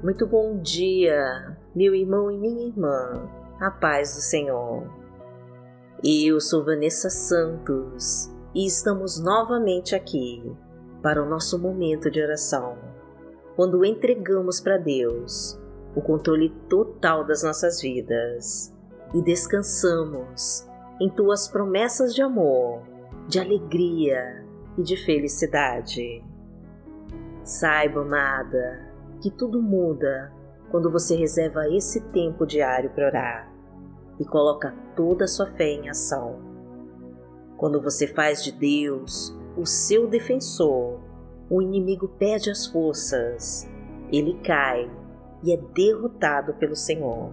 Muito bom dia, meu irmão e minha irmã, a paz do Senhor. Eu sou Vanessa Santos e estamos novamente aqui para o nosso momento de oração, quando entregamos para Deus o controle total das nossas vidas e descansamos em tuas promessas de amor, de alegria e de felicidade. Saiba, amada, que tudo muda quando você reserva esse tempo diário para orar e coloca toda a sua fé em ação. Quando você faz de Deus o seu defensor, o inimigo perde as forças, ele cai e é derrotado pelo Senhor.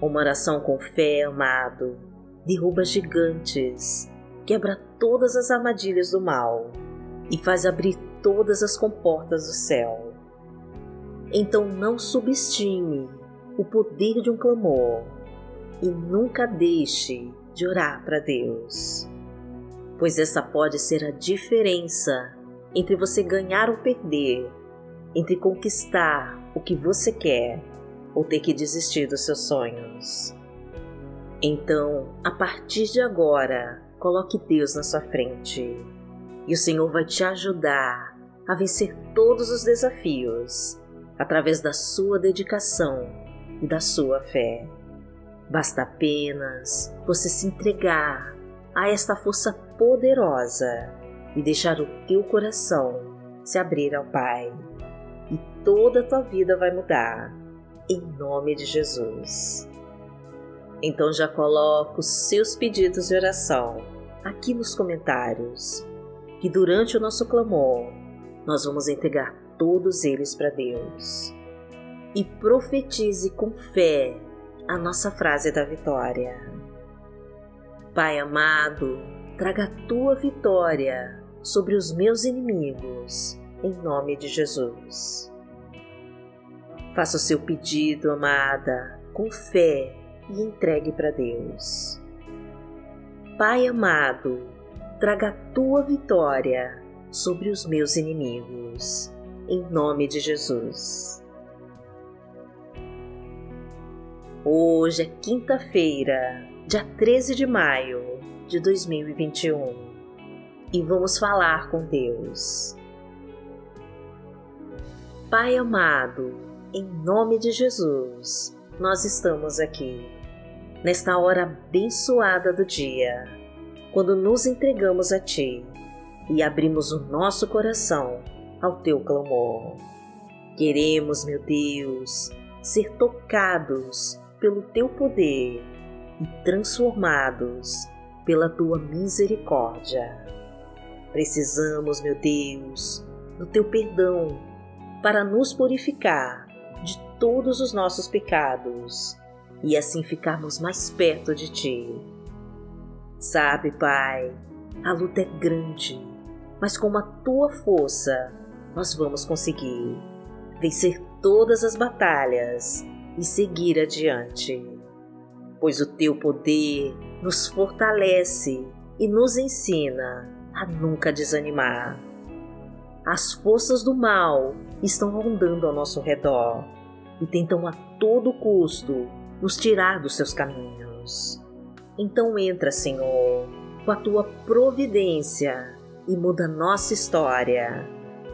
Uma oração com fé, amado, derruba gigantes, quebra todas as armadilhas do mal e faz abrir todas as comportas do céu. Então não subestime o poder de um clamor e nunca deixe de orar para Deus, pois essa pode ser a diferença entre você ganhar ou perder, entre conquistar o que você quer ou ter que desistir dos seus sonhos. Então, a partir de agora, coloque Deus na sua frente e o Senhor vai te ajudar a vencer todos os desafios através da sua dedicação e da sua fé. Basta apenas você se entregar a esta força poderosa e deixar o teu coração se abrir ao Pai. E toda a tua vida vai mudar, em nome de Jesus. Então já coloca os seus pedidos de oração aqui nos comentários, que durante o nosso clamor nós vamos entregar todos eles para Deus. E profetize com fé a nossa frase da vitória. Pai amado, traga a tua vitória sobre os meus inimigos, em nome de Jesus. Faça o seu pedido, amada, com fé e entregue para Deus. Pai amado, traga a tua vitória sobre os meus inimigos em nome de Jesus. Hoje é quinta-feira, dia 13 de maio de 2021 e vamos falar com Deus. Pai amado, em nome de Jesus, nós estamos aqui, nesta hora abençoada do dia, quando nos entregamos a Ti e abrimos o nosso coração ao teu clamor. Queremos, meu Deus, ser tocados pelo teu poder e transformados pela tua misericórdia. Precisamos, meu Deus, do teu perdão para nos purificar de todos os nossos pecados e assim ficarmos mais perto de ti. Sabe, Pai, a luta é grande, mas com a tua força nós vamos conseguir vencer todas as batalhas e seguir adiante, pois o teu poder nos fortalece e nos ensina a nunca desanimar. As forças do mal estão rondando ao nosso redor e tentam a todo custo nos tirar dos seus caminhos. Então entra, Senhor, com a tua providência e muda nossa história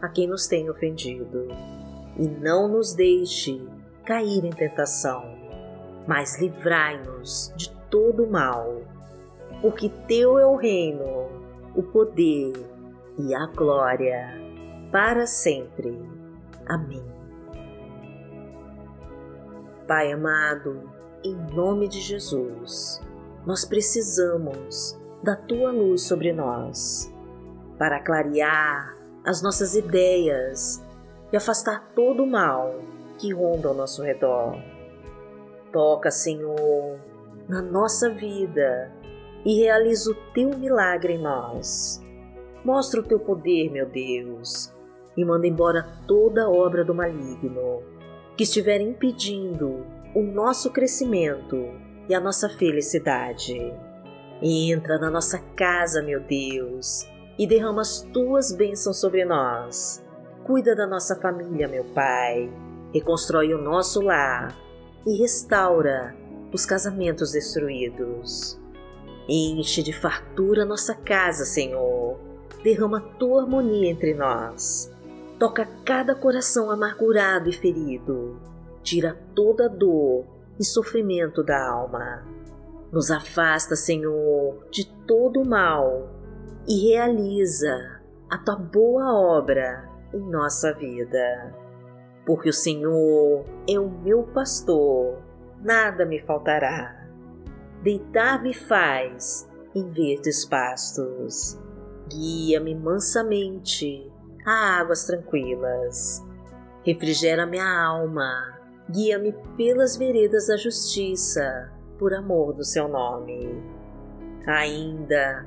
a quem nos tem ofendido. E não nos deixe cair em tentação, mas livrai-nos de todo mal, porque Teu é o reino, o poder e a glória, para sempre. Amém. Pai amado, em nome de Jesus, nós precisamos da Tua luz sobre nós, para clarear as nossas ideias e afastar todo o mal que ronda ao nosso redor. Toca, Senhor, na nossa vida e realiza o teu milagre em nós. Mostra o teu poder, meu Deus, e manda embora toda obra do maligno que estiver impedindo o nosso crescimento e a nossa felicidade. Entra na nossa casa, meu Deus, e derrama as tuas bênçãos sobre nós. Cuida da nossa família, meu Pai. Reconstrói o nosso lar e restaura os casamentos destruídos. Enche de fartura nossa casa, Senhor. Derrama tua harmonia entre nós. Toca cada coração amargurado e ferido. Tira toda dor e sofrimento da alma. Nos afasta, Senhor, de todo o mal e realiza a tua boa obra em nossa vida. Porque o Senhor é o meu pastor, nada me faltará. Deitar-me faz em verdes pastos. Guia-me mansamente a águas tranquilas. Refrigera minha alma, guia-me pelas veredas da justiça, por amor do seu nome. Ainda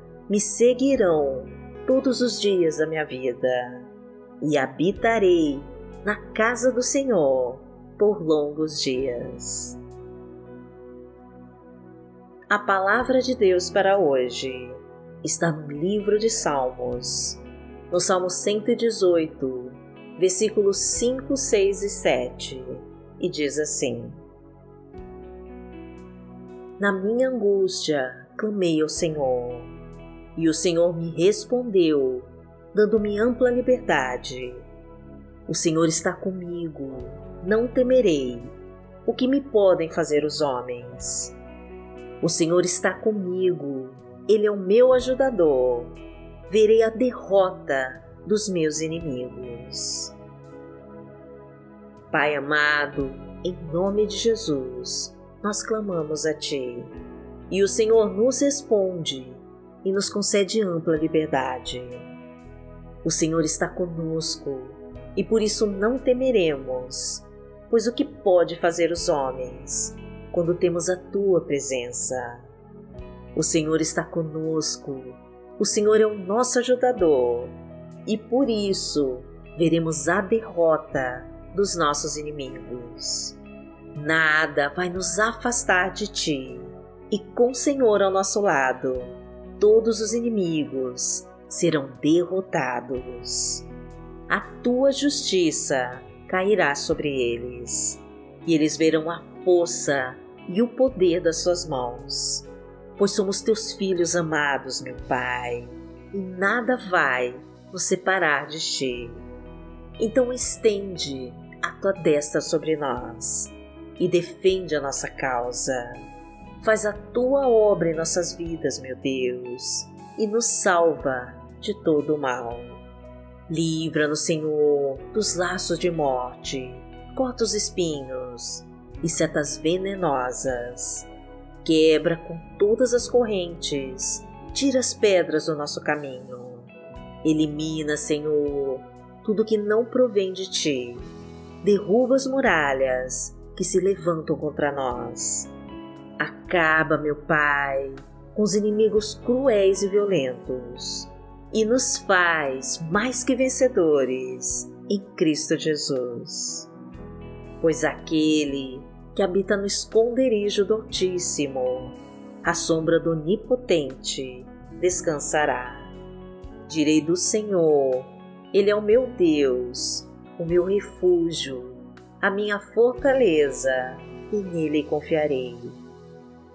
me seguirão todos os dias da minha vida, e habitarei na casa do Senhor por longos dias. A palavra de Deus para hoje está no livro de Salmos, no Salmo 118, versículos 5, 6 e 7, e diz assim: Na minha angústia clamei ao Senhor, e o Senhor me respondeu, dando-me ampla liberdade. O Senhor está comigo, não temerei. O que me podem fazer os homens? O Senhor está comigo, ele é o meu ajudador. Verei a derrota dos meus inimigos. Pai amado, em nome de Jesus, nós clamamos a Ti. E o Senhor nos responde e nos concede ampla liberdade. O Senhor está conosco e por isso não temeremos, pois o que pode fazer os homens quando temos a Tua presença? O Senhor está conosco, o Senhor é o nosso ajudador e por isso veremos a derrota dos nossos inimigos. Nada vai nos afastar de Ti, e com o Senhor ao nosso lado, todos os inimigos serão derrotados. A Tua justiça cairá sobre eles, e eles verão a força e o poder das Suas mãos pois somos teus filhos amados, meu Pai, e nada vai nos separar de ti. Então estende a tua destra sobre nós e defende a nossa causa. Faz a tua obra em nossas vidas, meu Deus, e nos salva de todo o mal. Livra-nos, Senhor, dos laços de morte, corta os espinhos e setas venenosas Quebra com todas as correntes, tira as pedras do nosso caminho. Elimina, Senhor, tudo que não provém de ti. Derruba as muralhas que se levantam contra nós. Acaba, meu Pai, com os inimigos cruéis e violentos e nos faz mais que vencedores em Cristo Jesus. Pois aquele que habita no esconderijo do Altíssimo, à sombra do Onipotente, descansará. Direi do Senhor, Ele é o meu Deus, o meu refúgio, a minha fortaleza, e nele confiarei.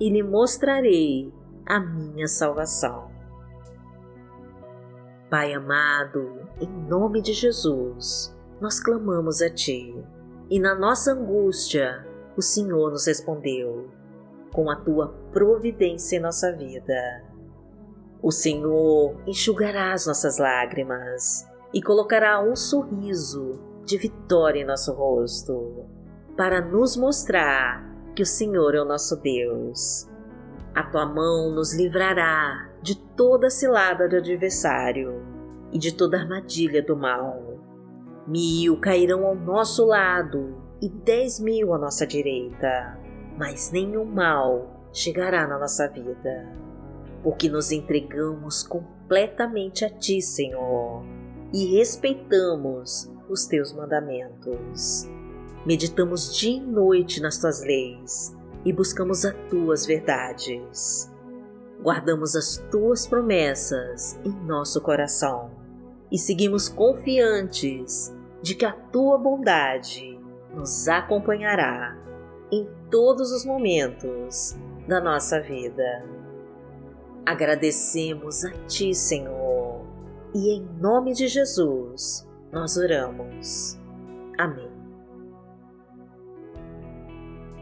e lhe mostrarei a minha salvação. Pai amado, em nome de Jesus, nós clamamos a Ti e na nossa angústia o Senhor nos respondeu com a Tua providência em nossa vida. O Senhor enxugará as nossas lágrimas e colocará um sorriso de vitória em nosso rosto, para nos mostrar que o Senhor é o nosso Deus. A tua mão nos livrará de toda cilada do adversário e de toda armadilha do mal. Mil cairão ao nosso lado e dez mil à nossa direita, mas nenhum mal chegará na nossa vida, porque nos entregamos completamente a Ti, Senhor, e respeitamos os Teus mandamentos. Meditamos dia e noite nas Tuas leis e buscamos as Tuas verdades guardamos as tuas promessas em nosso coração e seguimos confiantes de que a tua bondade nos acompanhará em todos os momentos da nossa vida. Agradecemos a Ti, Senhor, e em nome de Jesus nós oramos. Amém.